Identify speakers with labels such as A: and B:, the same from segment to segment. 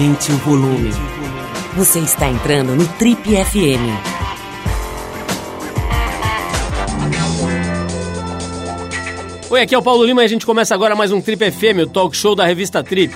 A: Aumente o volume. Você está entrando no Trip FM.
B: Oi, aqui é o Paulo Lima e a gente começa agora mais um Trip FM, o talk show da revista Trip.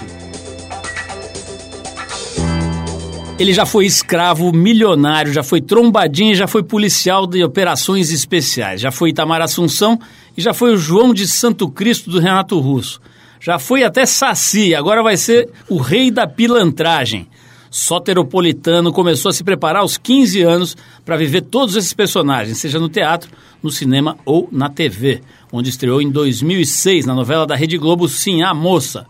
B: Ele já foi escravo, milionário, já foi trombadinha, já foi policial de operações especiais, já foi Itamar Assunção e já foi o João de Santo Cristo do Renato Russo. Já foi até Saci, agora vai ser o rei da pilantragem. Soteropolitano começou a se preparar aos 15 anos para viver todos esses personagens, seja no teatro, no cinema ou na TV, onde estreou em 2006 na novela da Rede Globo Sim, a Moça.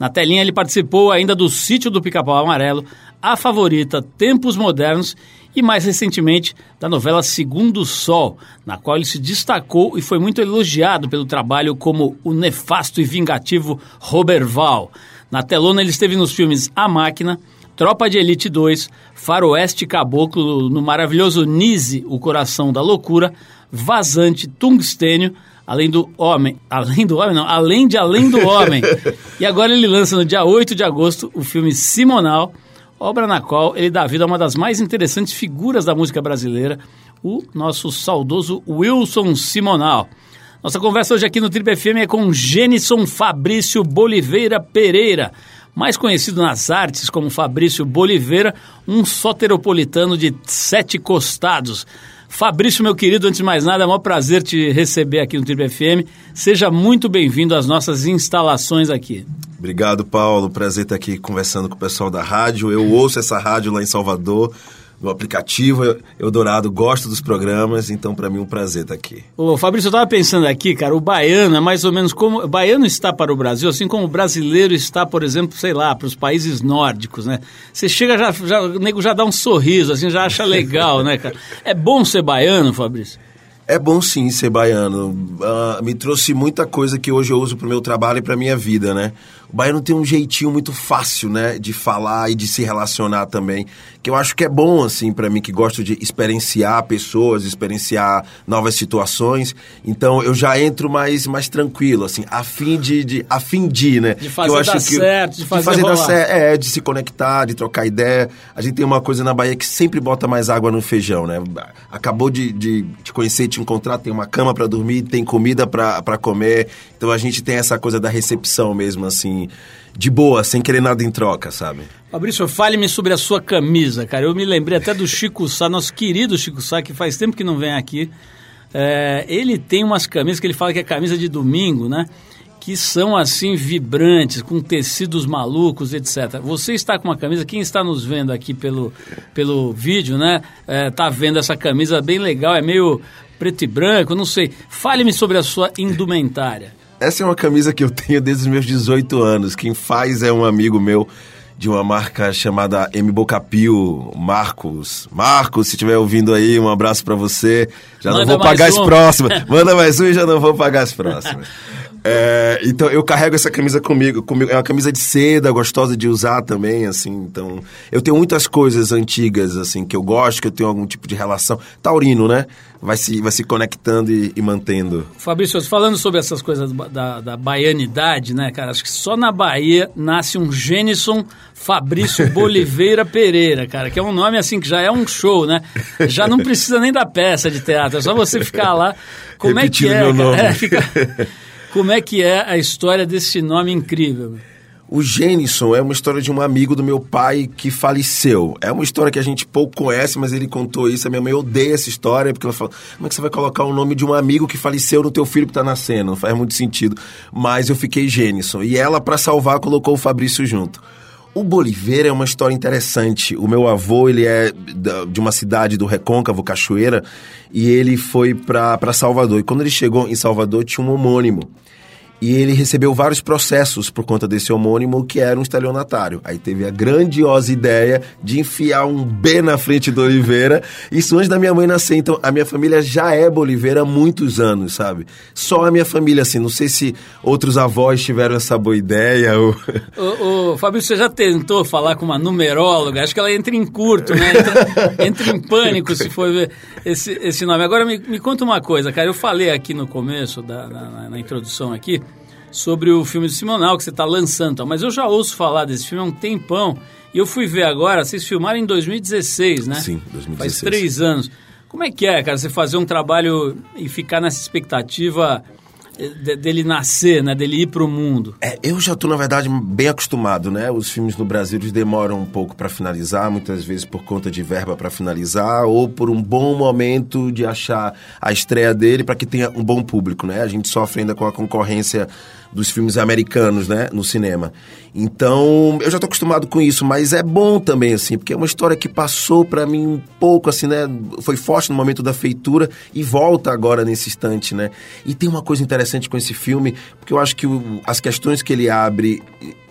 B: Na telinha ele participou ainda do Sítio do Pica-Pau Amarelo, A Favorita, Tempos Modernos e mais recentemente da novela Segundo Sol, na qual ele se destacou e foi muito elogiado pelo trabalho como o nefasto e vingativo Roberval. Na telona ele esteve nos filmes A Máquina, Tropa de Elite 2, Faroeste Caboclo no maravilhoso Nise, O Coração da Loucura, Vazante, Tungstênio, além do homem, além do homem não, além de além do homem. e agora ele lança no dia 8 de agosto o filme Simonal, obra na qual ele dá vida a uma das mais interessantes figuras da música brasileira, o nosso saudoso Wilson Simonal. Nossa conversa hoje aqui no Triple FM é com Genison Fabrício Boliveira Pereira, mais conhecido nas artes como Fabrício Boliveira, um soteropolitano de sete costados. Fabrício, meu querido, antes de mais nada, é um maior prazer te receber aqui no Triple FM. Seja muito bem-vindo às nossas instalações aqui.
C: Obrigado, Paulo. Prazer estar aqui conversando com o pessoal da rádio. Eu ouço essa rádio lá em Salvador no aplicativo Eldorado, gosto dos programas, então para mim é um prazer estar aqui.
B: Ô Fabrício, eu estava pensando aqui, cara, o baiano é mais ou menos como... O baiano está para o Brasil, assim como o brasileiro está, por exemplo, sei lá, para os países nórdicos, né? Você chega, já, já, o nego já dá um sorriso, assim, já acha legal, né, cara? É bom ser baiano, Fabrício?
C: É bom sim ser baiano. Uh, me trouxe muita coisa que hoje eu uso para o meu trabalho e para minha vida, né? O baiano tem um jeitinho muito fácil, né, de falar e de se relacionar também, que eu acho que é bom assim para mim que gosto de experienciar pessoas, experienciar novas situações. Então eu já entro mais mais tranquilo, assim, a fim de, de a fim de, né?
B: De fazer eu acho dar que, certo, de fazer, de fazer
C: dar certo, é, de se conectar, de trocar ideia. A gente tem uma coisa na Bahia que sempre bota mais água no feijão, né? Acabou de, de te conhecer, te encontrar, tem uma cama para dormir, tem comida para comer. Então a gente tem essa coisa da recepção mesmo, assim, de boa, sem querer nada em troca, sabe?
B: Fabrício, fale-me sobre a sua camisa, cara. Eu me lembrei até do Chico Sá, nosso querido Chico Sá, que faz tempo que não vem aqui. É, ele tem umas camisas que ele fala que é camisa de domingo, né? Que são assim vibrantes, com tecidos malucos, etc. Você está com uma camisa, quem está nos vendo aqui pelo, pelo vídeo, né? É, tá vendo essa camisa bem legal, é meio preto e branco, não sei. Fale-me sobre a sua indumentária.
C: Essa é uma camisa que eu tenho desde os meus 18 anos. Quem faz é um amigo meu de uma marca chamada M Bocapio, Marcos. Marcos, se estiver ouvindo aí, um abraço para você. Já Manda não vou pagar um. as próximas. Manda mais um e já não vou pagar as próximas. É, então eu carrego essa camisa comigo, comigo. É uma camisa de seda, gostosa de usar também, assim. Então eu tenho muitas coisas antigas, assim, que eu gosto, que eu tenho algum tipo de relação. Taurino, né? Vai se, vai se conectando e, e mantendo.
B: Fabrício, falando sobre essas coisas da, da baianidade, né, cara? Acho que só na Bahia nasce um Gênison Fabrício Boliveira Pereira, cara, que é um nome assim que já é um show, né? Já não precisa nem da peça de teatro, é só você ficar lá. Como
C: Repetindo
B: é que é?
C: Meu nome.
B: É, fica... Como é que é a história desse nome incrível?
C: O Gênison é uma história de um amigo do meu pai que faleceu. É uma história que a gente pouco conhece, mas ele contou isso. A minha mãe odeia essa história, porque ela fala: como é que você vai colocar o nome de um amigo que faleceu no teu filho que está nascendo? Não faz muito sentido. Mas eu fiquei Gênison. E ela, para salvar, colocou o Fabrício junto. O Boliveira é uma história interessante. O meu avô, ele é de uma cidade do Recôncavo, Cachoeira, e ele foi para Salvador. E quando ele chegou em Salvador, tinha um homônimo. E ele recebeu vários processos por conta desse homônimo que era um estelionatário. Aí teve a grandiosa ideia de enfiar um B na frente do Oliveira. Isso antes da minha mãe nascer. Então, a minha família já é Boliveira há muitos anos, sabe? Só a minha família, assim. Não sei se outros avós tiveram essa boa ideia. Ou...
B: Ô, ô, Fábio, você já tentou falar com uma numeróloga? Acho que ela entra em curto, né? Entra, entra em pânico se for ver esse, esse nome. Agora, me, me conta uma coisa, cara. Eu falei aqui no começo, da, na, na introdução aqui, sobre o filme do Simonal que você está lançando, mas eu já ouço falar desse filme há um tempão E eu fui ver agora, vocês filmaram em 2016, né?
C: Sim, 2016.
B: Faz três anos. Como é que é, cara, você fazer um trabalho e ficar nessa expectativa de, dele nascer, né? Dele ir para o mundo?
C: É, eu já estou, na verdade, bem acostumado, né? Os filmes no Brasil demoram um pouco para finalizar, muitas vezes por conta de verba para finalizar ou por um bom momento de achar a estreia dele para que tenha um bom público, né? A gente sofre ainda com a concorrência dos filmes americanos, né, no cinema. Então, eu já estou acostumado com isso, mas é bom também, assim, porque é uma história que passou para mim um pouco, assim, né, foi forte no momento da feitura e volta agora nesse instante, né. E tem uma coisa interessante com esse filme, porque eu acho que o, as questões que ele abre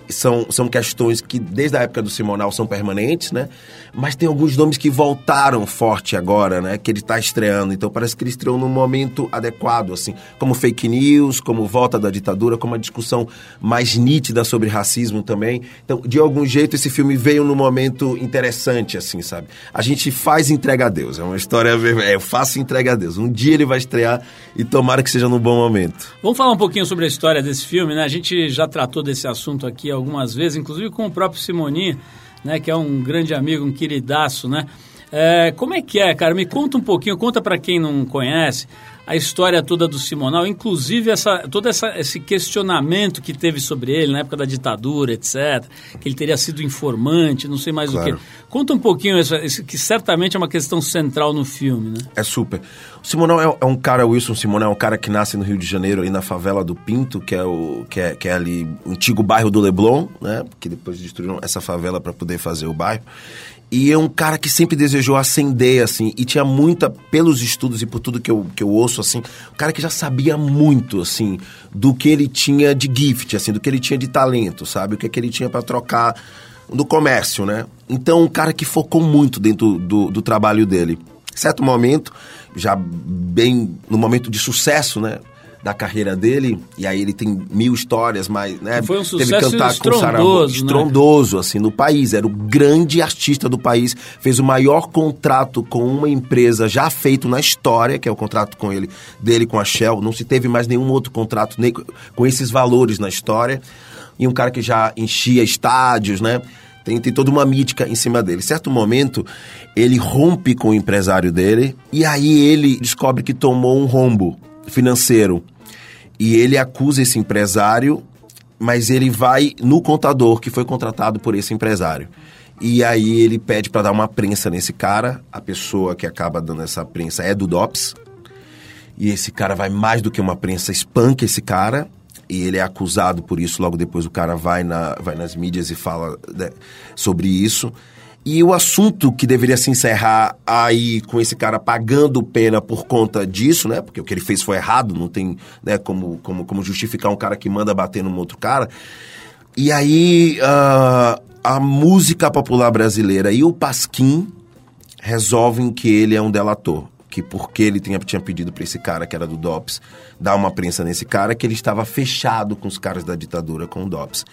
C: são, são questões que desde a época do Simonal são permanentes, né? Mas tem alguns nomes que voltaram forte agora, né? Que ele está estreando. Então parece que ele estreou num momento adequado, assim, como fake news, como volta da ditadura, como uma discussão mais nítida sobre racismo também. Então, de algum jeito, esse filme veio num momento interessante, assim, sabe? A gente faz entrega a Deus. É uma história, é, eu faço entrega a Deus. Um dia ele vai estrear e tomara que seja num bom momento.
B: Vamos falar um pouquinho sobre a história desse filme, né? A gente já tratou desse assunto aqui algumas vezes, inclusive com o próprio Simoninho, né, que é um grande amigo, um queridaço, né? É, como é que é, cara? Me conta um pouquinho, conta para quem não conhece a história toda do Simonal, inclusive essa, todo essa, esse questionamento que teve sobre ele na época da ditadura, etc., que ele teria sido informante, não sei mais claro. o que. Conta um pouquinho isso, isso, que certamente é uma questão central no filme, né?
C: É super. O Simonal é, é um cara, Wilson Simonal é um cara que nasce no Rio de Janeiro, ali na favela do Pinto, que é, o, que é, que é ali o antigo bairro do Leblon, né? Que depois destruíram essa favela para poder fazer o bairro. E é um cara que sempre desejou ascender, assim, e tinha muita, pelos estudos e por tudo que eu, que eu ouço, assim, um cara que já sabia muito, assim, do que ele tinha de gift, assim, do que ele tinha de talento, sabe? O que, é que ele tinha para trocar no comércio, né? Então, um cara que focou muito dentro do, do trabalho dele. Certo momento, já bem no momento de sucesso, né? Da carreira dele, e aí ele tem mil histórias, mas né,
B: foi um sucesso teve que cantar com Saravô,
C: estrondoso né? assim no país, era o grande artista do país, fez o maior contrato com uma empresa já feito na história, que é o contrato com ele, dele com a Shell, não se teve mais nenhum outro contrato nem com esses valores na história. E um cara que já enchia estádios, né? Tem, tem toda uma mítica em cima dele. Certo momento, ele rompe com o empresário dele e aí ele descobre que tomou um rombo financeiro e ele acusa esse empresário, mas ele vai no contador que foi contratado por esse empresário. E aí ele pede para dar uma prensa nesse cara. A pessoa que acaba dando essa prensa é do DOPS. E esse cara vai mais do que uma prensa, espanca esse cara. E ele é acusado por isso. Logo depois o cara vai, na, vai nas mídias e fala né, sobre isso. E o assunto que deveria se encerrar aí com esse cara pagando pena por conta disso, né? Porque o que ele fez foi errado, não tem né, como, como, como justificar um cara que manda bater num outro cara. E aí uh, a música popular brasileira e o Pasquim resolvem que ele é um delator. Que porque ele tinha, tinha pedido para esse cara, que era do DOPS, dar uma prensa nesse cara, que ele estava fechado com os caras da ditadura, com o DOPS.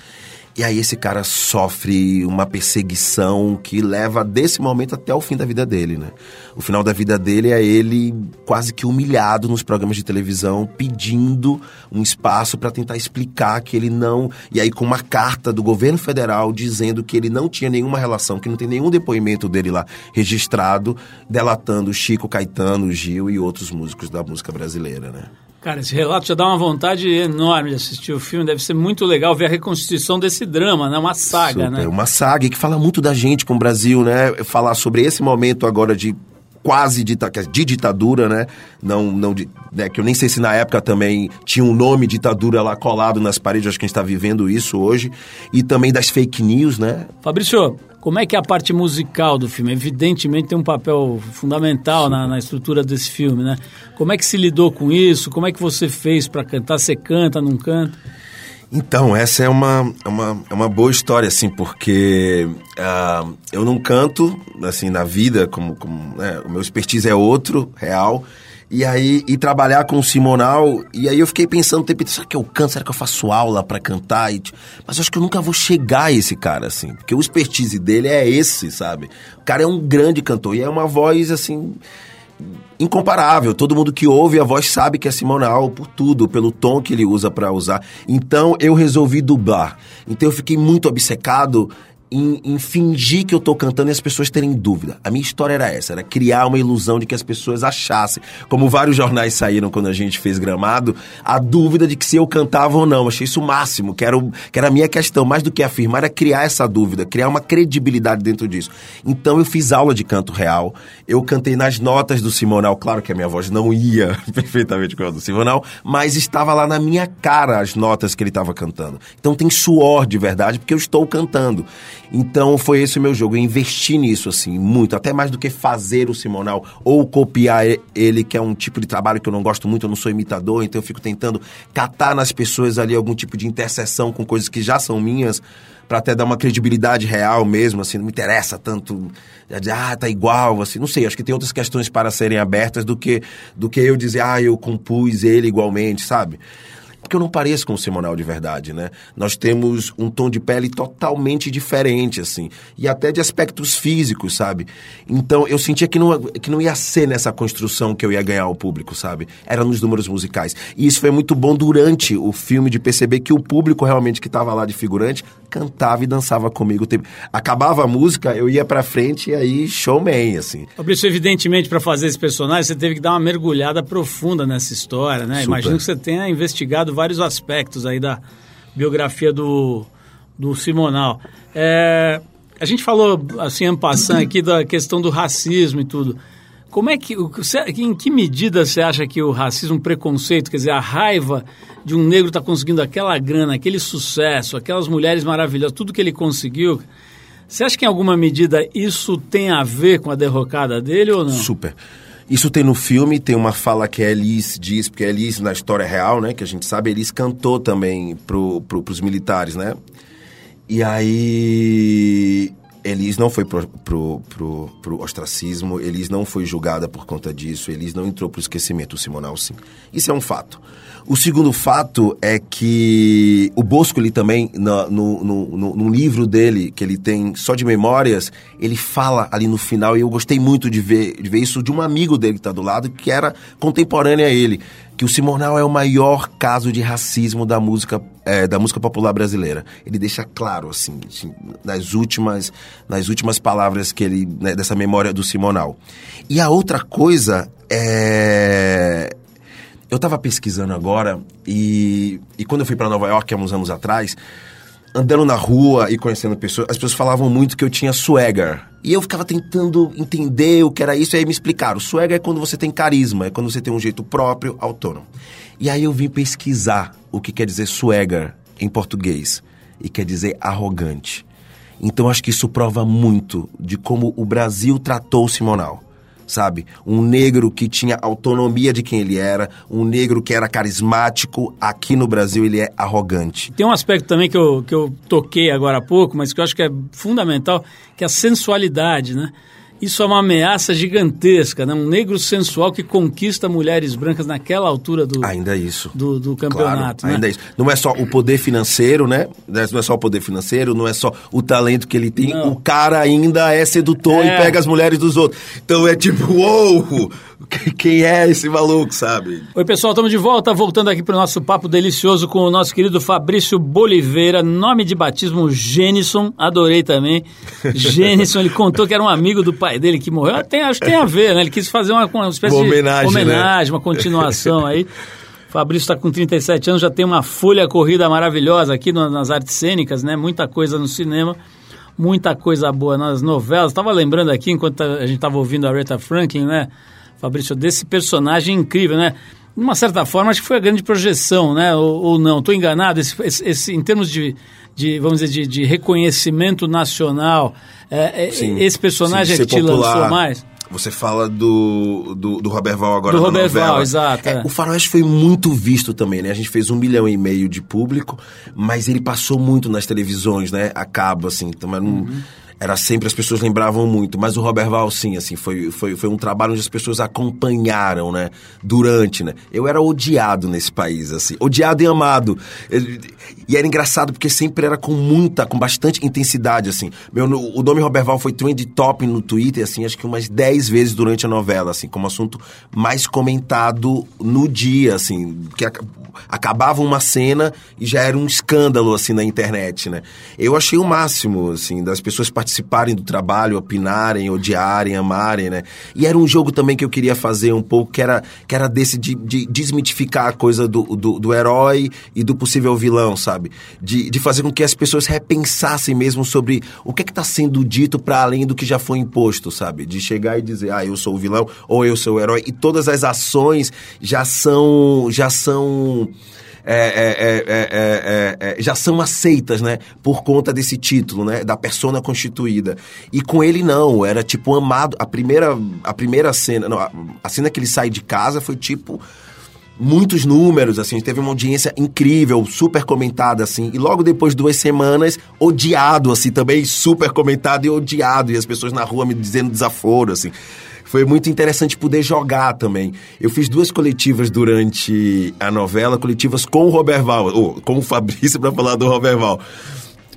C: E aí esse cara sofre uma perseguição que leva desse momento até o fim da vida dele, né? O final da vida dele é ele quase que humilhado nos programas de televisão, pedindo um espaço para tentar explicar que ele não. E aí com uma carta do governo federal dizendo que ele não tinha nenhuma relação, que não tem nenhum depoimento dele lá registrado, delatando Chico Caetano, Gil e outros músicos da música brasileira, né?
B: Cara, esse relato já dá uma vontade enorme de assistir o filme. Deve ser muito legal ver a reconstituição desse drama, né? Uma saga,
C: Super,
B: né?
C: Uma saga que fala muito da gente com o Brasil, né? Falar sobre esse momento agora de quase de, de ditadura, né? Não, não de, né? Que eu nem sei se na época também tinha um nome ditadura lá colado nas paredes, acho que a gente está vivendo isso hoje. E também das fake news, né?
B: Fabrício, como é que é a parte musical do filme? Evidentemente tem um papel fundamental na, na, estrutura desse filme, né? Como é que se lidou com isso? Como é que você fez para cantar? Você canta, não canta?
C: Então, essa é uma, é uma, é uma boa história, assim, porque uh, eu não canto, assim, na vida, como, como né? o meu expertise é outro, real, e aí, e trabalhar com o Simonal, e aí eu fiquei pensando tempo será que eu canto? Será que eu faço aula para cantar? E, mas eu acho que eu nunca vou chegar a esse cara, assim, porque o expertise dele é esse, sabe? O cara é um grande cantor, e é uma voz, assim, incomparável. Todo mundo que ouve a voz sabe que é Simonal por tudo, pelo tom que ele usa para usar. Então eu resolvi dublar. Então eu fiquei muito obcecado em, em, fingir que eu tô cantando e as pessoas terem dúvida. A minha história era essa, era criar uma ilusão de que as pessoas achassem, como vários jornais saíram quando a gente fez Gramado, a dúvida de que se eu cantava ou não. achei isso o máximo, que era, o, que era a minha questão. Mais do que afirmar, era criar essa dúvida, criar uma credibilidade dentro disso. Então eu fiz aula de canto real, eu cantei nas notas do Simonal, claro que a minha voz não ia perfeitamente com a do Simonal, mas estava lá na minha cara as notas que ele estava cantando. Então tem suor de verdade, porque eu estou cantando. Então foi esse o meu jogo, eu investi nisso, assim, muito, até mais do que fazer o Simonal ou copiar ele, que é um tipo de trabalho que eu não gosto muito, eu não sou imitador, então eu fico tentando catar nas pessoas ali algum tipo de interseção com coisas que já são minhas, para até dar uma credibilidade real mesmo, assim, não me interessa tanto, ah, tá igual, assim, não sei, acho que tem outras questões para serem abertas do que, do que eu dizer, ah, eu compus ele igualmente, sabe? Porque eu não pareço com o Simonal de verdade, né? Nós temos um tom de pele totalmente diferente, assim, e até de aspectos físicos, sabe? Então eu sentia que não, que não ia ser nessa construção que eu ia ganhar o público, sabe? Era nos números musicais. E isso foi muito bom durante o filme de perceber que o público realmente que estava lá de figurante cantava e dançava comigo. Acabava a música, eu ia pra frente e aí showman, assim.
B: Fabrício, evidentemente, para fazer esse personagem, você teve que dar uma mergulhada profunda nessa história, né? Super. Imagino que você tenha investigado vários aspectos aí da biografia do, do Simonal. É, a gente falou, assim, ampassando aqui da questão do racismo e tudo. Como é que, em que medida você acha que o racismo, o preconceito, quer dizer, a raiva de um negro estar tá conseguindo aquela grana, aquele sucesso, aquelas mulheres maravilhosas, tudo que ele conseguiu, você acha que em alguma medida isso tem a ver com a derrocada dele ou não?
C: Super. Isso tem no filme, tem uma fala que a Elis diz, porque a Elis, na história real, né, que a gente sabe, a Elis cantou também pro, pro, pros militares, né? E aí Elis não foi pro, pro, pro, pro, ostracismo, Elis não foi julgada por conta disso, Elis não entrou pro esquecimento, o Simonal sim. Isso é um fato. O segundo fato é que o Bosco, ele também, no, no, no, no, livro dele, que ele tem só de memórias, ele fala ali no final, e eu gostei muito de ver, de ver isso de um amigo dele que está do lado, que era contemporâneo a ele, que o Simonal é o maior caso de racismo da música, é, da música popular brasileira. Ele deixa claro, assim, assim nas, últimas, nas últimas palavras que ele, né, dessa memória do Simonal. E a outra coisa é eu estava pesquisando agora e, e quando eu fui para Nova York há uns anos atrás, andando na rua e conhecendo pessoas, as pessoas falavam muito que eu tinha swagger. E eu ficava tentando entender o que era isso, e aí me explicaram. Swagger é quando você tem carisma, é quando você tem um jeito próprio, autônomo. E aí eu vim pesquisar o que quer dizer swagger em português. E quer dizer arrogante. Então acho que isso prova muito de como o Brasil tratou o Simonal sabe? Um negro que tinha autonomia de quem ele era, um negro que era carismático. Aqui no Brasil ele é arrogante.
B: Tem um aspecto também que eu, que eu toquei agora há pouco, mas que eu acho que é fundamental, que é a sensualidade, né? Isso é uma ameaça gigantesca, né? Um negro sensual que conquista mulheres brancas naquela altura do
C: ainda isso
B: do, do campeonato.
C: Claro, né? Ainda isso. Não é só o poder financeiro, né? Não é só o poder financeiro, não é só o talento que ele tem. Não. O cara ainda é sedutor é. e pega as mulheres dos outros. Então é tipo, uou! Quem é esse maluco, sabe?
B: Oi, pessoal, estamos de volta, voltando aqui para o nosso papo delicioso com o nosso querido Fabrício Boliveira, nome de batismo Gênison, adorei também. Gênison, ele contou que era um amigo do pai dele que morreu. Tem, acho que tem a ver, né? Ele quis fazer uma, uma espécie uma homenagem, de homenagem, né? uma continuação aí. Fabrício está com 37 anos, já tem uma folha corrida maravilhosa aqui nas artes cênicas, né? Muita coisa no cinema, muita coisa boa nas novelas. Estava lembrando aqui, enquanto a gente estava ouvindo a Aretha Franklin, né? Fabrício, desse personagem incrível, né? De uma certa forma, acho que foi a grande projeção, né? Ou, ou não? Estou enganado? Esse, esse, esse, em termos de, de vamos dizer, de, de reconhecimento nacional, é, é sim, esse personagem sim, é que te popular. lançou mais?
C: Você fala do, do, do Robert Val agora
B: do
C: na
B: Robert
C: novela.
B: Val, exato.
C: É, é. O Faroeste foi muito visto também, né? A gente fez um milhão e meio de público, mas ele passou muito nas televisões, né? Acaba, assim. Também não... Uhum era sempre as pessoas lembravam muito, mas o Robert Val sim, assim, foi, foi, foi um trabalho onde as pessoas acompanharam, né, durante, né. Eu era odiado nesse país, assim, odiado e amado. E era engraçado porque sempre era com muita, com bastante intensidade, assim. Meu, o nome Robert Val foi trend top no Twitter, assim, acho que umas 10 vezes durante a novela, assim, como assunto mais comentado no dia, assim, que acabava uma cena e já era um escândalo, assim, na internet, né. Eu achei o máximo, assim, das pessoas participarem participarem do trabalho, opinarem, odiarem, amarem, né? E era um jogo também que eu queria fazer um pouco, que era, que era desse de, de desmitificar a coisa do, do, do, herói e do possível vilão, sabe? De, de fazer com que as pessoas repensassem mesmo sobre o que é está sendo dito para além do que já foi imposto, sabe? De chegar e dizer, ah, eu sou o vilão ou eu sou o herói. E todas as ações já são. já são é é, é, é, já são aceitas, né? Por conta desse título, né? Da persona constituída. E com ele não, era tipo amado. A primeira, a primeira cena, não, a, a cena que ele sai de casa foi tipo muitos números, assim, teve uma audiência incrível, super comentada, assim, e logo depois, duas semanas, odiado, assim, também super comentado e odiado, e as pessoas na rua me dizendo desaforo, assim foi muito interessante poder jogar também. Eu fiz duas coletivas durante a novela, coletivas com o Robert Val, ou com o Fabrício para falar do Robert Val.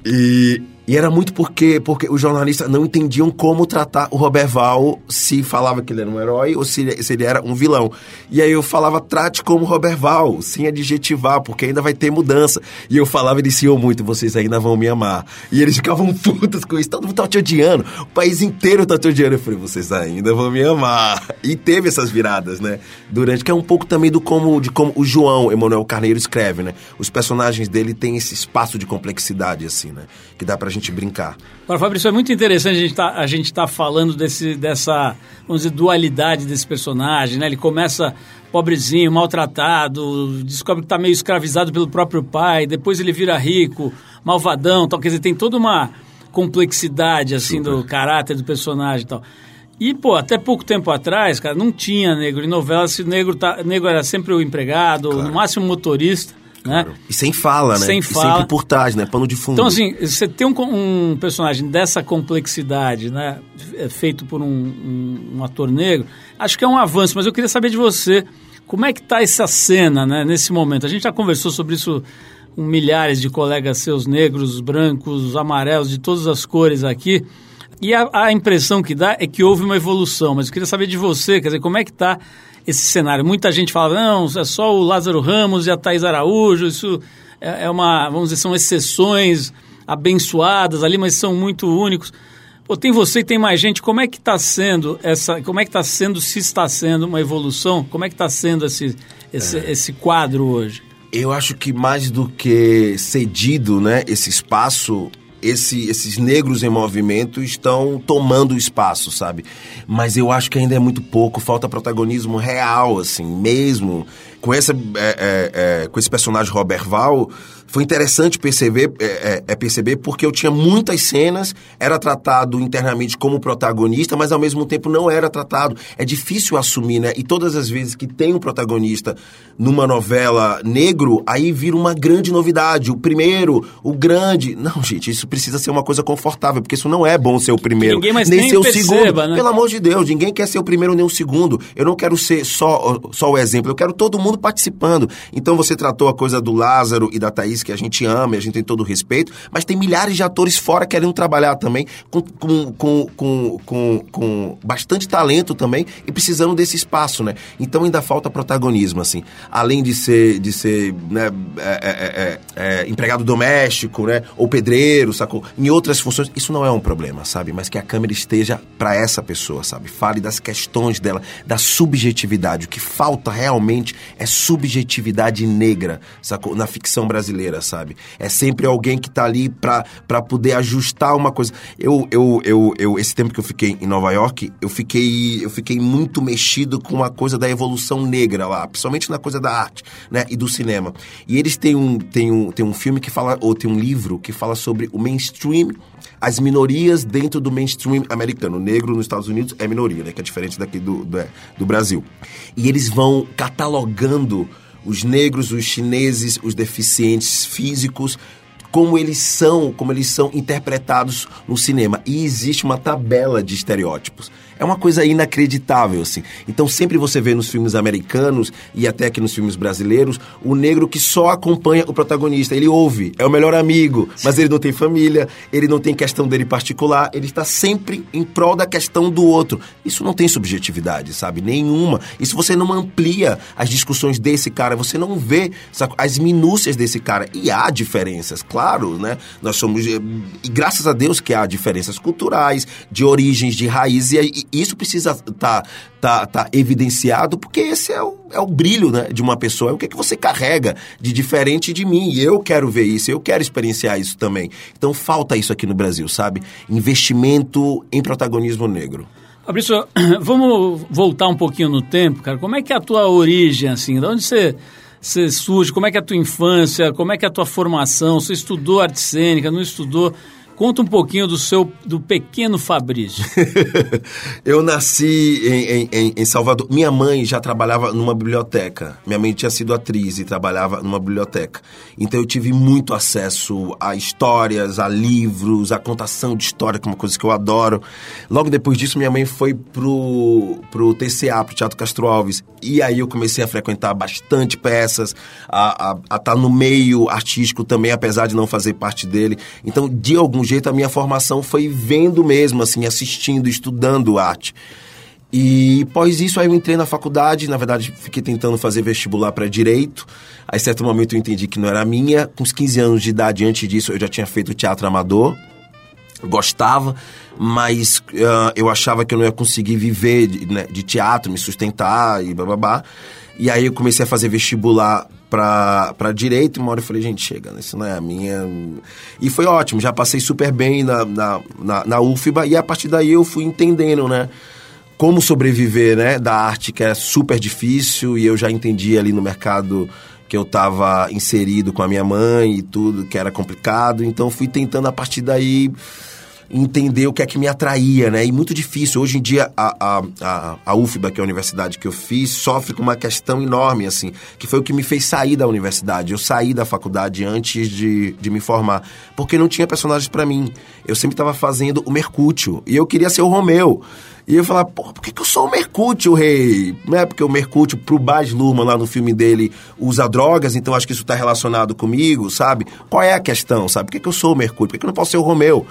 C: E e era muito porque, porque os jornalistas não entendiam como tratar o Robert Val, se falava que ele era um herói ou se, se ele era um vilão. E aí eu falava, trate como Robert Val, sem adjetivar, porque ainda vai ter mudança. E eu falava, eles iam muito, vocês ainda vão me amar. E eles ficavam putos com isso, todo mundo tá te odiando, o país inteiro tá te odiando. Eu falei, vocês ainda vão me amar. E teve essas viradas, né? Durante, que é um pouco também do como, de como o João Emanuel Carneiro escreve, né? Os personagens dele têm esse espaço de complexidade, assim, né? Que dá pra gente brincar.
B: Agora, Fabrício, é muito interessante a gente estar tá, tá falando desse, dessa, vamos dizer, dualidade desse personagem, né? Ele começa pobrezinho, maltratado, descobre que está meio escravizado pelo próprio pai, depois ele vira rico, malvadão, tal. Quer dizer, tem toda uma complexidade, assim, Super. do caráter do personagem e tal. E, pô, até pouco tempo atrás, cara, não tinha negro em novela. Se negro, tá, negro era sempre o empregado, claro. no máximo motorista. Né?
C: E sem fala, né?
B: Sem fala.
C: E sempre por trás, né? Pano de fundo.
B: Então, assim, você tem um, um personagem dessa complexidade, né? É feito por um, um, um, ator negro, acho que é um avanço, mas eu queria saber de você, como é que está essa cena, né? Nesse momento. A gente já conversou sobre isso com milhares de colegas seus, negros, brancos, amarelos, de todas as cores aqui. E a, a impressão que dá é que houve uma evolução, mas eu queria saber de você, quer dizer, como é que está esse cenário. Muita gente fala, não, é só o Lázaro Ramos e a Thais Araújo, isso é, é uma, vamos dizer, são exceções abençoadas ali, mas são muito únicos. Pô, tem você e tem mais gente. Como é que está sendo essa? Como é que está sendo? Se está sendo uma evolução? Como é que está sendo esse, esse, é. esse quadro hoje?
C: Eu acho que mais do que cedido, né, esse espaço esse, esses negros em movimento estão tomando espaço, sabe? Mas eu acho que ainda é muito pouco, falta protagonismo real, assim, mesmo. Com, essa, é, é, é, com esse personagem Robert Val, foi interessante perceber, é, é, é, perceber porque eu tinha muitas cenas, era tratado internamente como protagonista, mas ao mesmo tempo não era tratado. É difícil assumir, né? E todas as vezes que tem um protagonista numa novela negro, aí vira uma grande novidade. O primeiro, o grande. Não, gente, isso precisa ser uma coisa confortável, porque isso não é bom ser o primeiro.
B: Ninguém mais nem, nem ser o segundo. Né?
C: Pelo amor de Deus, ninguém quer ser o primeiro nem o segundo. Eu não quero ser só, só o exemplo, eu quero todo mundo participando. Então você tratou a coisa do Lázaro e da Thaís que a gente ama e a gente tem todo o respeito, mas tem milhares de atores fora querendo trabalhar também, com, com, com, com, com, bastante talento também e precisando desse espaço, né? Então ainda falta protagonismo, assim. Além de ser, de ser né, é, é, é, é empregado doméstico, né? Ou pedreiro, sacou? Em outras funções, isso não é um problema, sabe? Mas que a câmera esteja para essa pessoa, sabe? Fale das questões dela, da subjetividade. O que falta realmente é subjetividade negra, sacou? Na ficção brasileira sabe? É sempre alguém que tá ali pra, pra poder ajustar uma coisa. Eu, eu, eu, eu, esse tempo que eu fiquei em Nova York, eu fiquei, eu fiquei muito mexido com a coisa da evolução negra lá, principalmente na coisa da arte, né? E do cinema. E eles têm um, têm um, têm um filme que fala, ou tem um livro que fala sobre o mainstream as minorias dentro do mainstream americano. O negro nos Estados Unidos é minoria, né? Que é diferente daqui do, do, do Brasil. E eles vão catalogando os negros, os chineses, os deficientes físicos, como eles são, como eles são interpretados no cinema. E existe uma tabela de estereótipos. É uma coisa inacreditável, assim. Então sempre você vê nos filmes americanos e até aqui nos filmes brasileiros o negro que só acompanha o protagonista. Ele ouve, é o melhor amigo, mas ele não tem família, ele não tem questão dele particular, ele está sempre em prol da questão do outro. Isso não tem subjetividade, sabe? Nenhuma. Isso você não amplia as discussões desse cara, você não vê sabe, as minúcias desse cara. E há diferenças, claro, né? Nós somos. E graças a Deus que há diferenças culturais, de origens, de raízes, e, isso precisa estar tá, tá, tá evidenciado, porque esse é o, é o brilho né, de uma pessoa, é o que, é que você carrega de diferente de mim. E eu quero ver isso, eu quero experienciar isso também. Então falta isso aqui no Brasil, sabe? Investimento em protagonismo negro.
B: Fabrício, vamos voltar um pouquinho no tempo, cara. Como é que é a tua origem, assim? De onde você, você surge? Como é que é a tua infância? Como é que é a tua formação? Você estudou arte cênica, não estudou? Conta um pouquinho do seu do pequeno Fabrício.
C: eu nasci em, em, em, Salvador. Minha mãe já trabalhava numa biblioteca. Minha mãe tinha sido atriz e trabalhava numa biblioteca. Então eu tive muito acesso a histórias, a livros, a contação de história, que é uma coisa que eu adoro. Logo depois disso, minha mãe foi pro, pro TCA, pro Teatro Castro Alves. E aí eu comecei a frequentar bastante peças, a estar tá no meio artístico também, apesar de não fazer parte dele. Então, de algum um jeito a minha formação foi vendo mesmo, assim, assistindo, estudando arte. E após isso, aí eu entrei na faculdade, na verdade, fiquei tentando fazer vestibular para direito. Aí, certo momento, eu entendi que não era minha. Com uns 15 anos de idade, antes disso, eu já tinha feito teatro amador. Gostava, mas uh, eu achava que eu não ia conseguir viver de, né, de teatro, me sustentar e blá. E aí eu comecei a fazer vestibular para direito, uma hora eu falei, gente, chega, isso não é a minha. E foi ótimo, já passei super bem na, na, na, na UFBA e a partir daí eu fui entendendo, né? Como sobreviver, né? Da arte, que é super difícil e eu já entendi ali no mercado que eu estava inserido com a minha mãe e tudo, que era complicado. Então fui tentando a partir daí entender o que é que me atraía, né? E muito difícil. Hoje em dia, a, a, a, a UFBA, que é a universidade que eu fiz, sofre com uma questão enorme, assim, que foi o que me fez sair da universidade. Eu saí da faculdade antes de, de me formar, porque não tinha personagens para mim. Eu sempre estava fazendo o Mercúcio, e eu queria ser o Romeu. E eu falava, por que, que eu sou o Mercúcio, rei? Não é porque o Mercúcio, pro Baz Luhrmann, lá no filme dele, usa drogas, então acho que isso está relacionado comigo, sabe? Qual é a questão, sabe? Por que, que eu sou o Mercúcio? Por que, que eu não posso ser o Romeu?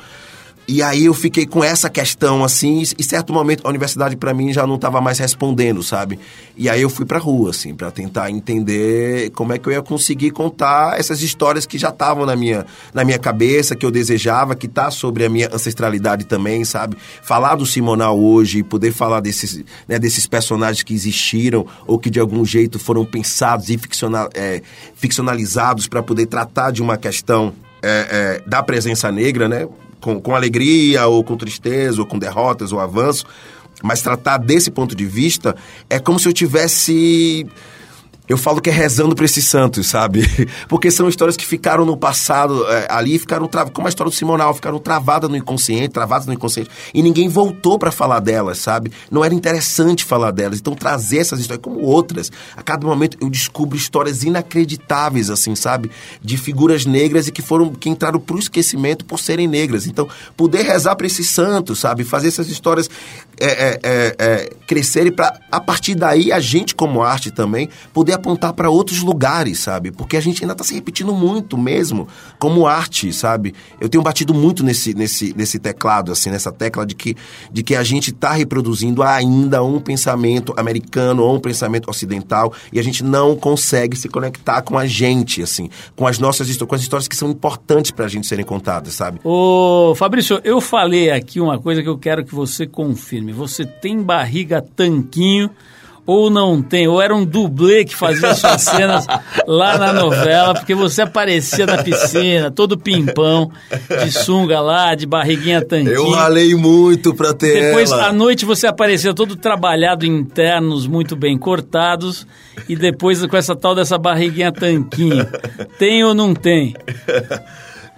C: E aí eu fiquei com essa questão, assim, e certo momento a universidade para mim já não estava mais respondendo, sabe? E aí eu fui pra rua, assim, para tentar entender como é que eu ia conseguir contar essas histórias que já estavam na minha, na minha cabeça, que eu desejava, que tá sobre a minha ancestralidade também, sabe? Falar do Simonal hoje, poder falar desses, né, desses personagens que existiram ou que de algum jeito foram pensados e ficcional, é, ficcionalizados para poder tratar de uma questão é, é, da presença negra, né? Com, com alegria, ou com tristeza, ou com derrotas, ou avanço, mas tratar desse ponto de vista é como se eu tivesse eu falo que é rezando para esses santos, sabe? Porque são histórias que ficaram no passado é, ali, ficaram travadas, como a história do Simonal, ficaram travadas no inconsciente, travadas no inconsciente, e ninguém voltou para falar delas, sabe? Não era interessante falar delas. Então trazer essas histórias como outras, a cada momento eu descubro histórias inacreditáveis assim, sabe? De figuras negras e que foram que entraram pro esquecimento por serem negras. Então, poder rezar para esses santos, sabe? Fazer essas histórias é, é, é, é crescerem para a partir daí a gente como arte também poder apontar para outros lugares, sabe? Porque a gente ainda está se repetindo muito mesmo, como arte, sabe? Eu tenho batido muito nesse, nesse, nesse teclado, assim, nessa tecla de que, de que a gente está reproduzindo ainda um pensamento americano ou um pensamento ocidental e a gente não consegue se conectar com a gente, assim, com as nossas histórias, com as histórias que são importantes para a gente serem contadas, sabe?
B: Ô, Fabrício, eu falei aqui uma coisa que eu quero que você confirme. Você tem barriga tanquinho ou não tem, ou era um dublê que fazia suas cenas lá na novela, porque você aparecia na piscina, todo pimpão, de sunga lá, de barriguinha tanquinho.
C: Eu ralei muito pra ter
B: Depois,
C: ela.
B: à noite, você aparecia todo trabalhado internos, muito bem cortados, e depois com essa tal dessa barriguinha tanquinho. Tem ou não tem?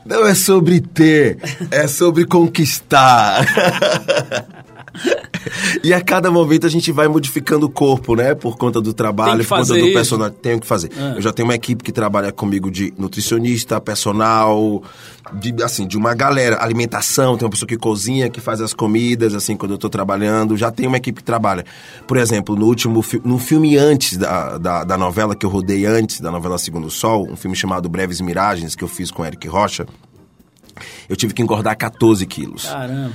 C: Não é sobre ter, é sobre conquistar. e a cada momento a gente vai modificando o corpo, né? Por conta do trabalho, por conta do
B: isso.
C: personagem. Tenho que fazer. É. Eu já tenho uma equipe que trabalha comigo de nutricionista, personal, de, assim, de uma galera. Alimentação, tem uma pessoa que cozinha, que faz as comidas, assim, quando eu tô trabalhando. Já tem uma equipe que trabalha. Por exemplo, no último no filme antes da, da, da novela, que eu rodei antes, da novela Segundo Sol, um filme chamado Breves Miragens, que eu fiz com Eric Rocha, eu tive que engordar 14 quilos.
B: Caramba.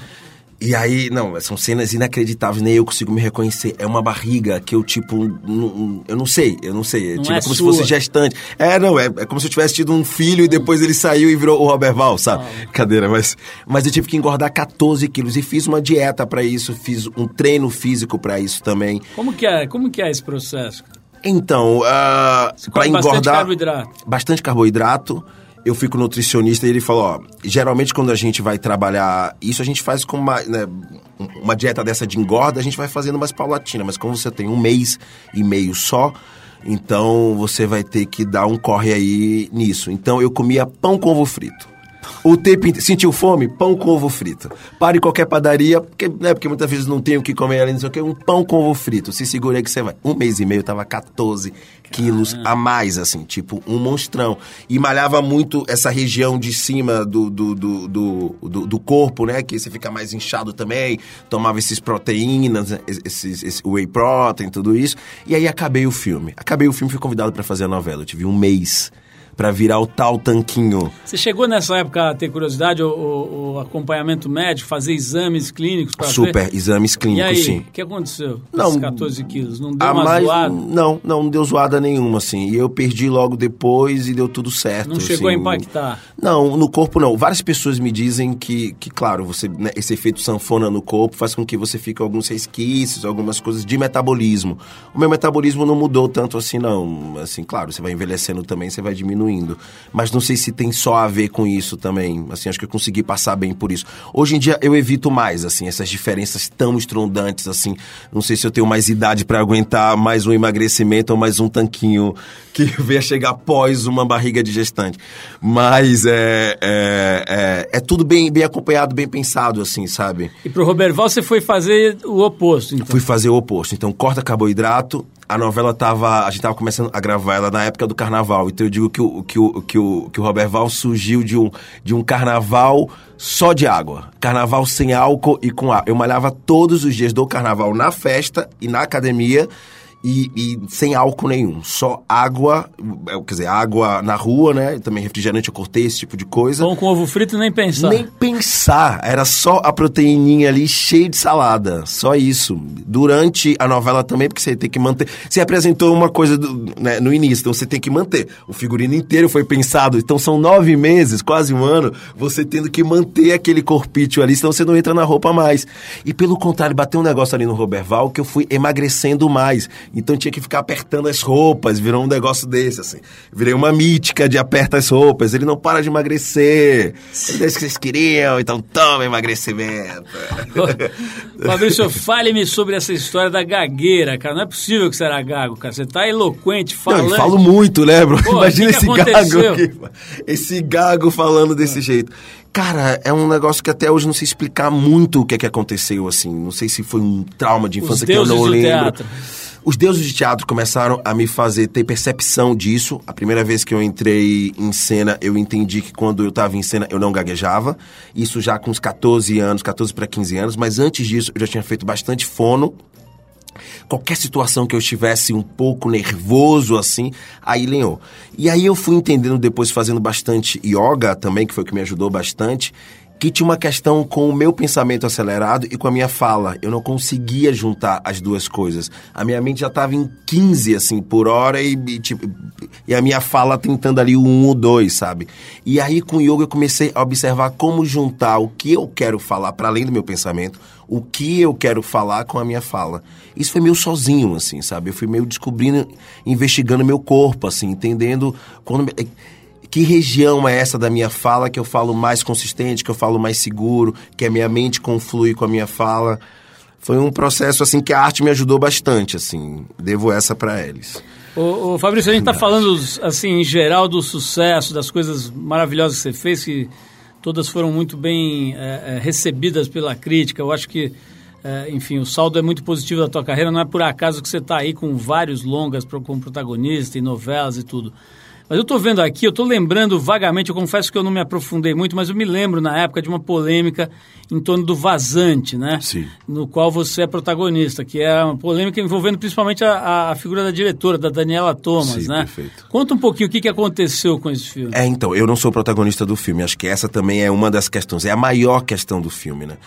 C: E aí, não, são cenas inacreditáveis, nem eu consigo me reconhecer. É uma barriga que eu, tipo, não, eu não sei, eu não sei.
B: Não
C: tipo,
B: é
C: como
B: sua.
C: se fosse gestante. É, não, é, é como se eu tivesse tido um filho e depois ele saiu e virou o Robert Val, sabe?
B: Ah.
C: Cadeira, mas, mas eu tive que engordar 14 quilos e fiz uma dieta para isso, fiz um treino físico para isso também.
B: Como que é, como que é esse processo?
C: Então, uh, para
B: come bastante
C: engordar.
B: carboidrato.
C: Bastante carboidrato. Eu fui com o nutricionista e ele falou: ó, geralmente quando a gente vai trabalhar isso, a gente faz com uma, né, uma dieta dessa de engorda, a gente vai fazendo mais paulatina. Mas como você tem um mês e meio só, então você vai ter que dar um corre aí nisso. Então eu comia pão com ovo frito. O tempo. Sentiu fome? Pão com ovo frito. Pare em qualquer padaria, porque, né, porque muitas vezes não tem o que comer ali, não sei o que, um pão com ovo frito. Se segura aí que você vai. Um mês e meio tava 14 quilos a mais, assim, tipo um monstrão. E malhava muito essa região de cima do, do, do, do, do, do corpo, né? Que você fica mais inchado também. Tomava esses proteínas, né, esses, esse whey protein, tudo isso. E aí acabei o filme. Acabei o filme, fui convidado para fazer a novela. Eu tive um mês para virar o tal tanquinho.
B: Você chegou nessa época a ter curiosidade, o, o, acompanhamento médico, fazer exames clínicos
C: Super, exames
B: E
C: clínicos,
B: aí,
C: sim.
B: o que aconteceu com
C: Não,
B: esses 14 quilos? Não deu
C: A
B: uma
C: mais,
B: zoada?
C: não, não, não deu zoada nenhuma, assim. E eu perdi logo depois e deu tudo certo.
B: Não chegou a
C: assim.
B: impactar?
C: Não, no corpo não. Várias pessoas me dizem que, que claro, você, né, esse efeito sanfona no corpo faz com que você fique alguns resquícios, algumas coisas de metabolismo. O meu metabolismo não mudou tanto assim, não. Assim, claro, você vai envelhecendo também, você vai diminuindo. Mas não sei se tem só a ver com isso também. Assim, acho que eu consegui passar bem por isso. Hoje em dia eu evito mais, assim, essas diferenças tão estrondantes, assim. Não sei se eu tenho mais idade para aguentar mais um emagrecimento ou mais um tanquinho que venha chegar após uma barriga de gestante. Mas é, é, é, é tudo bem, bem acompanhado, bem pensado, assim, sabe?
B: E pro Roberval você foi fazer o oposto, então?
C: Fui fazer o oposto. Então, corta carboidrato. A novela tava. A gente tava começando a gravar ela na época do carnaval. Então eu digo que o, que o, que o, que o Robert Val surgiu de um, de um carnaval só de água. Carnaval sem álcool e com água. Eu malhava todos os dias do carnaval na festa e na academia. E, e, sem álcool nenhum, só água, é, quer dizer, água na rua, né? Também refrigerante eu cortei, esse tipo de coisa.
B: Pão com ovo frito nem pensar.
C: Nem pensar, era só a proteininha ali cheia de salada, só isso. Durante a novela também, porque você tem que manter. Você apresentou uma coisa do, né, no início, então você tem que manter. O figurino inteiro foi pensado, então são nove meses, quase um ano, você tendo que manter aquele corpício ali, senão você não entra na roupa mais. E pelo contrário, bateu um negócio ali no Roberval que eu fui emagrecendo mais. Então tinha que ficar apertando as roupas, virou um negócio desse, assim. Virei uma mítica de aperta as roupas. Ele não para de emagrecer. É isso que vocês queriam, então toma emagrecimento.
B: Fabrício, fale-me sobre essa história da gagueira, cara. Não é possível que você era gago, cara. Você tá eloquente, falando.
C: Não, eu falo muito, lembro.
B: Pô,
C: Imagina
B: que que
C: esse
B: aconteceu?
C: gago aqui. Esse gago falando desse jeito. Cara, é um negócio que até hoje não sei explicar muito o que é que aconteceu, assim. Não sei se foi um trauma de infância que eu não lembro.
B: teatro.
C: Os deuses de teatro começaram a me fazer ter percepção disso. A primeira vez que eu entrei em cena, eu entendi que quando eu estava em cena eu não gaguejava. Isso já com uns 14 anos, 14 para 15 anos. Mas antes disso, eu já tinha feito bastante fono. Qualquer situação que eu estivesse um pouco nervoso, assim, aí lenhou. E aí eu fui entendendo depois, fazendo bastante yoga também, que foi o que me ajudou bastante, que tinha uma questão com o meu pensamento acelerado e com a minha fala. Eu não conseguia juntar as duas coisas. A minha mente já estava em 15, assim, por hora e, e, tipo, e a minha fala tentando ali o 1 ou 2, sabe? E aí com o yoga eu comecei a observar como juntar o que eu quero falar para além do meu pensamento, o que eu quero falar com a minha fala. Isso foi meio sozinho, assim, sabe? Eu fui meio descobrindo, investigando meu corpo, assim, entendendo quando que região é essa da minha fala que eu falo mais consistente, que eu falo mais seguro, que a minha mente conflui com a minha fala. Foi um processo assim que a arte me ajudou bastante, assim. Devo essa para eles.
B: Ô, ô, Fabrício, a gente está falando, assim, em geral do sucesso, das coisas maravilhosas que você fez, que todas foram muito bem é, é, recebidas pela crítica. Eu acho que é, enfim, o saldo é muito positivo da tua carreira, não é por acaso que você está aí com vários longas como protagonista e novelas e tudo. Mas eu estou vendo aqui, eu estou lembrando vagamente, eu confesso que eu não me aprofundei muito, mas eu me lembro na época de uma polêmica em torno do vazante, né?
C: Sim.
B: No qual você é protagonista, que é uma polêmica envolvendo principalmente a, a figura da diretora, da Daniela Thomas,
C: Sim,
B: né?
C: perfeito.
B: Conta um pouquinho o que, que aconteceu com esse filme.
C: É, então, eu não sou protagonista do filme. Acho que essa também é uma das questões. É a maior questão do filme, né?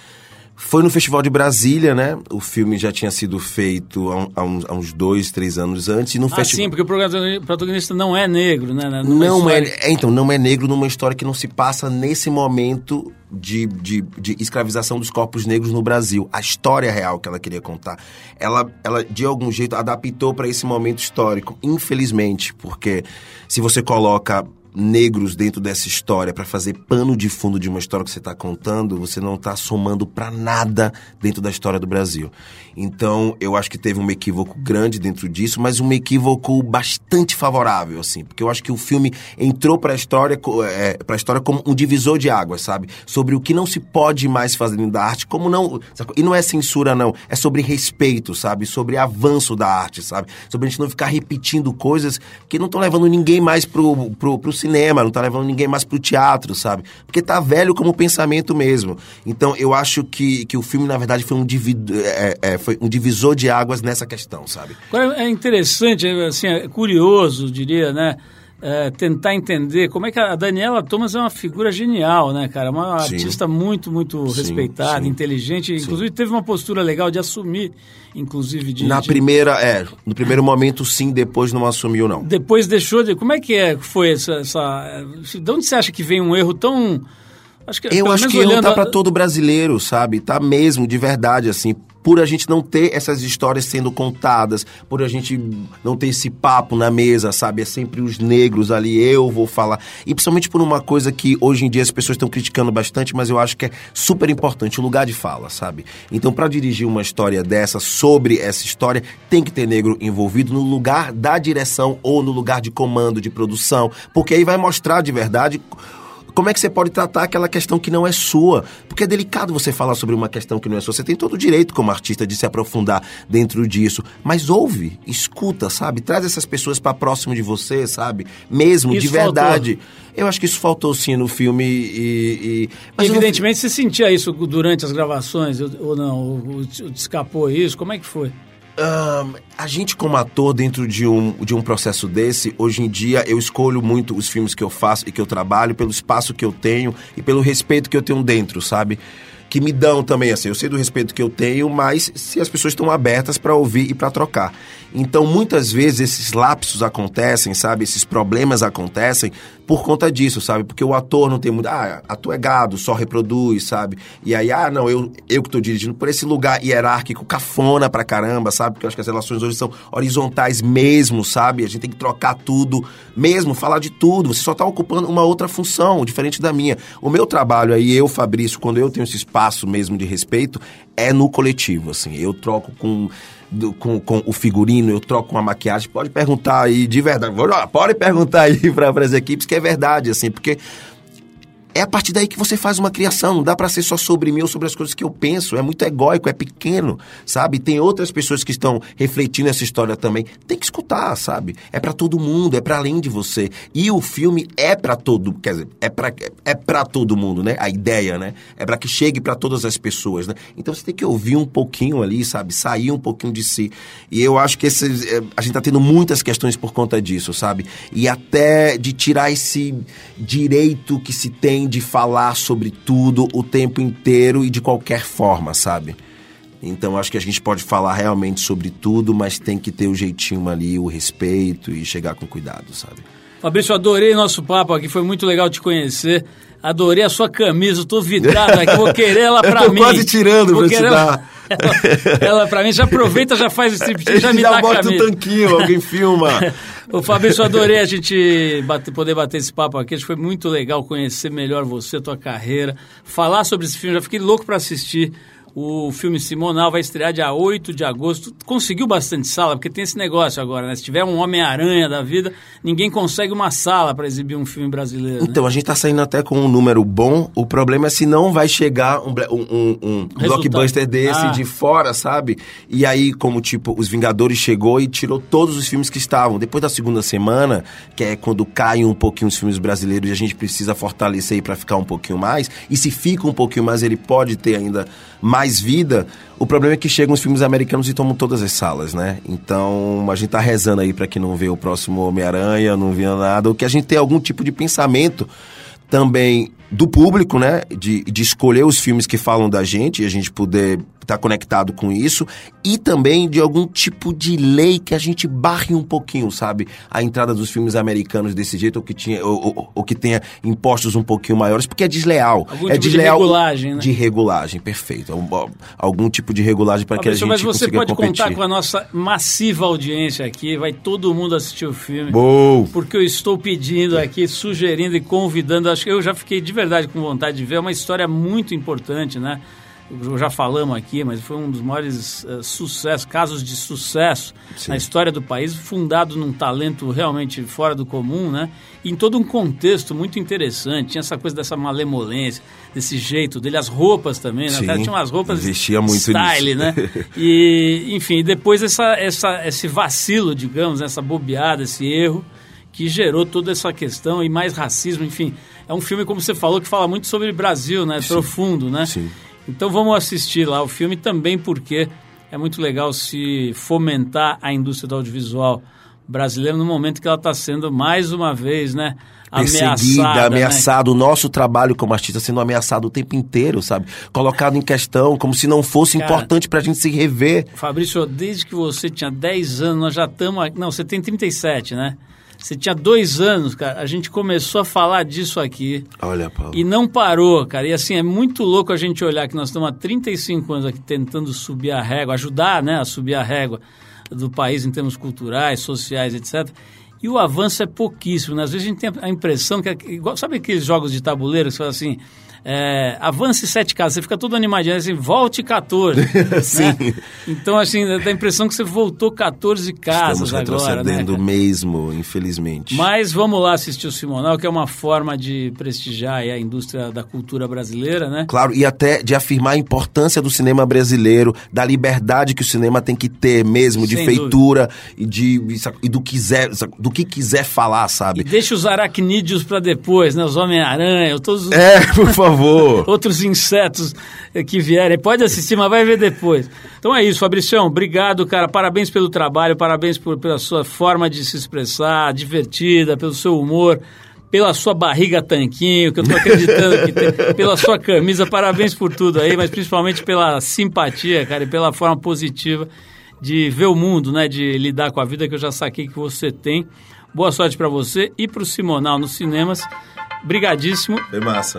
C: Foi no Festival de Brasília, né? O filme já tinha sido feito há, uns, há uns dois, três anos antes. E no
B: Ah,
C: festival...
B: sim, porque o protagoni- protagonista não é negro, né? Numa
C: Não
B: história-
C: é, é, então, não é negro numa história que não se passa nesse momento de, de, de escravização dos corpos negros no Brasil. A história real que ela queria contar. Ela, ela de algum jeito, adaptou para esse momento histórico. Infelizmente, porque se você coloca negros dentro dessa história para fazer pano de fundo de uma história que você está contando, você não está somando para nada dentro da história do Brasil. Então, eu acho que teve um equívoco grande dentro disso, mas um equívoco bastante favorável, assim, porque eu acho que o filme entrou para a história, é, para a história como um divisor de águas, sabe? Sobre o que não se pode mais fazer dentro da arte, como não, e não é censura não, é sobre respeito, sabe? Sobre avanço da arte, sabe? Sobre a gente não ficar repetindo coisas que não estão levando ninguém mais pro, pro, pro cinema, não tá levando ninguém mais pro teatro, sabe? Porque tá velho como pensamento mesmo. Então, eu acho que, que o filme, na verdade, foi um, divido, é, é, foi um divisor de águas nessa questão, sabe?
B: É interessante, assim, é curioso, diria, né? É, tentar entender como é que a Daniela Thomas é uma figura genial, né, cara? Uma
C: Sim.
B: artista muito, muito
C: Sim,
B: respeitada,
C: sim.
B: inteligente. Inclusive, teve uma postura legal de assumir, inclusive, de.
C: Na
B: de-
C: primeira, é, no primeiro momento sim, depois não assumiu não.
B: Depois deixou de. Como é que é, foi essa, essa. De onde você acha que vem um erro tão. Acho que,
C: Eu acho que erro
B: olhando
C: tá
B: a-
C: pra todo brasileiro, sabe? Tá mesmo, de verdade, assim. Por a gente não ter essas histórias sendo contadas, por a gente não ter esse papo na mesa, sabe? É sempre os negros ali, eu vou falar. E principalmente por uma coisa que hoje em dia as pessoas estão criticando bastante, mas eu acho que é super importante, o lugar de fala, sabe? Então, pra dirigir uma história dessa, sobre essa história, tem que ter negro envolvido no lugar da direção ou no lugar de comando, de produção, porque aí vai mostrar de verdade como é que você pode tratar aquela questão que não é sua? Porque é delicado você falar sobre uma questão que não é sua. Você tem todo o direito, como artista, de se aprofundar dentro disso. Mas ouve, escuta, sabe? Traz essas pessoas para próximo de você, sabe? Mesmo,
B: Isso
C: de verdade. Eu acho que isso faltou sim no filme e. e... Eu não-
B: Evidentemente, você sentia isso durante as gravações ou não? Ou, ou ou escapou isso? Como é que foi?
C: Ahn, a gente como ator dentro de um, de um processo desse, hoje em dia eu escolho muito os filmes que eu faço e que eu trabalho pelo espaço que eu tenho e pelo respeito que eu tenho dentro, sabe? Que me dão também, assim, eu sei do respeito que eu tenho, mas se as pessoas estão abertas para ouvir e para trocar. Então, muitas vezes esses lapsos acontecem, sabe? Esses problemas acontecem por conta disso, sabe? Porque o ator não tem muito. Ah, ator é gado, só reproduz, sabe? E aí, ah, não, eu, eu que tô dirigindo por esse lugar hierárquico, cafona pra caramba, sabe? Porque eu acho que as relações hoje são horizontais mesmo, sabe? A gente tem que trocar tudo mesmo, falar de tudo. Você só tá ocupando uma outra função, diferente da minha. O meu trabalho aí, eu, Fabrício, quando eu tenho esse espaço mesmo de respeito, é no coletivo, assim. Eu troco com do- com, com o figurino, eu troco com a maquiagem. Pode perguntar aí de verdade. Pode perguntar aí para as equipes que é verdade, assim, porque é a partir daí que você faz uma criação. Não dá pra ser só sobre mim ou sobre as coisas que eu penso. É muito egóico, é pequeno, sabe? Tem outras pessoas que estão refletindo essa história também. Tem que escutar, sabe? É pra todo mundo, é pra além de você. E o filme é pra todo, quer dizer, é pra é para todo mundo, né? A ideia, né? É pra que chegue pra todas as pessoas, né? Então você tem que ouvir um pouquinho ali, sabe? Sair um pouquinho de si. E eu acho que esse, é, a gente tá tendo muitas questões por conta disso, sabe? E até de tirar esse direito que se tem de falar sobre tudo o tempo inteiro e de qualquer forma, sabe? Então acho que a gente pode falar realmente sobre tudo, mas tem que ter o jeitinho ali, o respeito e chegar com cuidado, sabe?
B: Fabrício, adorei nosso papo aqui, foi muito legal te conhecer. Adorei a sua camisa, eu tô vidrado aqui, vou querer ela pra
C: Eu tô
B: mim.
C: quase tirando
B: Vou
C: pra te dar.
B: Ela, ela pra mim, já aproveita, já faz o striptease, já me
C: já
B: dá a
C: bota o
B: camisa.
C: tanquinho, alguém filma.
B: Ô Fabrício, adorei a gente bater- poder bater esse papo aqui. Acho que foi muito legal conhecer melhor você, a tua carreira, falar sobre esse filme. Já fiquei louco para assistir O filme Simonal vai estrear dia 8 de agosto. Conseguiu bastante sala, porque tem esse negócio agora, né? Se tiver um Homem-Aranha da vida, ninguém consegue uma sala para exibir um filme brasileiro.
C: Né? Então,
B: né?
C: a gente tá saindo até com um número bom. O problema é se não vai chegar um, um, um blockbuster desse ah. de fora, sabe? E aí, como tipo, os Vingadores chegou e tirou todos os filmes que estavam. Depois da segunda semana, que é quando caem um pouquinho os filmes brasileiros e a gente precisa fortalecer aí para ficar um pouquinho mais. E se fica um pouquinho mais, ele pode ter ainda mais vida. O problema é que chegam os filmes americanos e tomam todas as salas, né? Então a gente tá rezando aí para que não vê o próximo Homem-Aranha, não vê nada, ou que a gente tenha algum tipo de pensamento também do público, né? De, de escolher os filmes que falam da gente e a gente poder tá conectado com isso. E também de algum tipo de lei que a gente barre um pouquinho, sabe? A entrada dos filmes americanos desse jeito, ou que, tinha, ou, ou, ou que tenha impostos um pouquinho maiores, porque é desleal.
B: Algum
C: é
B: tipo
C: desleal
B: de regulagem, né?
C: De regulagem, perfeito. Algum tipo de regulagem para que a gente
B: Mas você pode
C: competir.
B: contar com a nossa massiva audiência aqui. Vai todo mundo assistir o filme.
C: Boa.
B: Porque eu estou pedindo aqui, sugerindo e convidando. Acho que eu já fiquei de verdade com vontade de ver. É uma história muito importante, né? Já falamos aqui, mas foi um dos maiores uh, sucessos, casos de sucesso Sim. na história do país, fundado num talento realmente fora do comum, né? E em todo um contexto muito interessante. Tinha essa coisa dessa malemolência, desse jeito dele, as roupas também, né?
C: Sim,
B: o cara tinha umas roupas
C: vestia muito
B: style,
C: nisso.
B: né? E, enfim, depois essa, essa, esse vacilo, digamos, essa bobeada, esse erro que gerou toda essa questão e mais racismo, enfim. É um filme, como você falou, que fala muito sobre Brasil, né? Sim. Profundo, né?
C: Sim.
B: Então vamos assistir lá o filme também porque é muito legal se fomentar a indústria do audiovisual brasileira no momento que ela está sendo mais uma vez, né?
C: Perseguida,
B: ameaçada,
C: ameaçado,
B: né?
C: o nosso trabalho como artista sendo ameaçado o tempo inteiro, sabe? Colocado em questão, como se não fosse Cara, importante pra gente se rever.
B: Fabrício, desde que você tinha 10 anos, nós já estamos. Não, você tem 37, né? Você tinha dois anos, cara. A gente começou a falar disso aqui.
C: Olha, Paulo.
B: E não parou, cara. E assim, é muito louco a gente olhar que nós estamos há 35 anos aqui tentando subir a régua, ajudar né, a subir a régua do país em termos culturais, sociais, etc. E o avanço é pouquíssimo. Né? Às vezes a gente tem a impressão que, é igual, sabe aqueles jogos de tabuleiro que você fala assim, é, avance sete casas, você fica todo animadinho, assim, volte 14.
C: Sim.
B: Né? Então, assim, dá a impressão que você voltou 14 casas
C: Estamos
B: agora.
C: retrocedendo
B: né?
C: mesmo, infelizmente.
B: Mas vamos lá assistir o Simonal, que é uma forma de prestigiar a indústria da cultura brasileira, né?
C: Claro, e até de afirmar a importância do cinema brasileiro, da liberdade que o cinema tem que ter mesmo, de Sem feitura e, de, e do, quiser, do que quiser falar, sabe?
B: E deixa os aracnídeos para depois, né? Os Homem-Aranha, todos os...
C: É, por favor favor.
B: Outros insetos que vierem. Pode assistir, mas vai ver depois. Então é isso, Fabricião. Obrigado, cara. Parabéns pelo trabalho, parabéns por, pela sua forma de se expressar, divertida, pelo seu humor pela sua barriga tanquinho, que eu estou acreditando que tem, pela sua camisa, parabéns por tudo aí, mas principalmente pela simpatia, cara, e pela forma positiva de ver o mundo, né, de lidar com a vida que eu já saquei que você tem. Boa sorte para você e para o Simonal nos cinemas. Brigadíssimo.
C: Foi massa.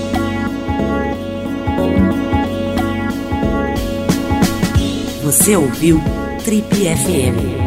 A: Você ouviu Trip FM.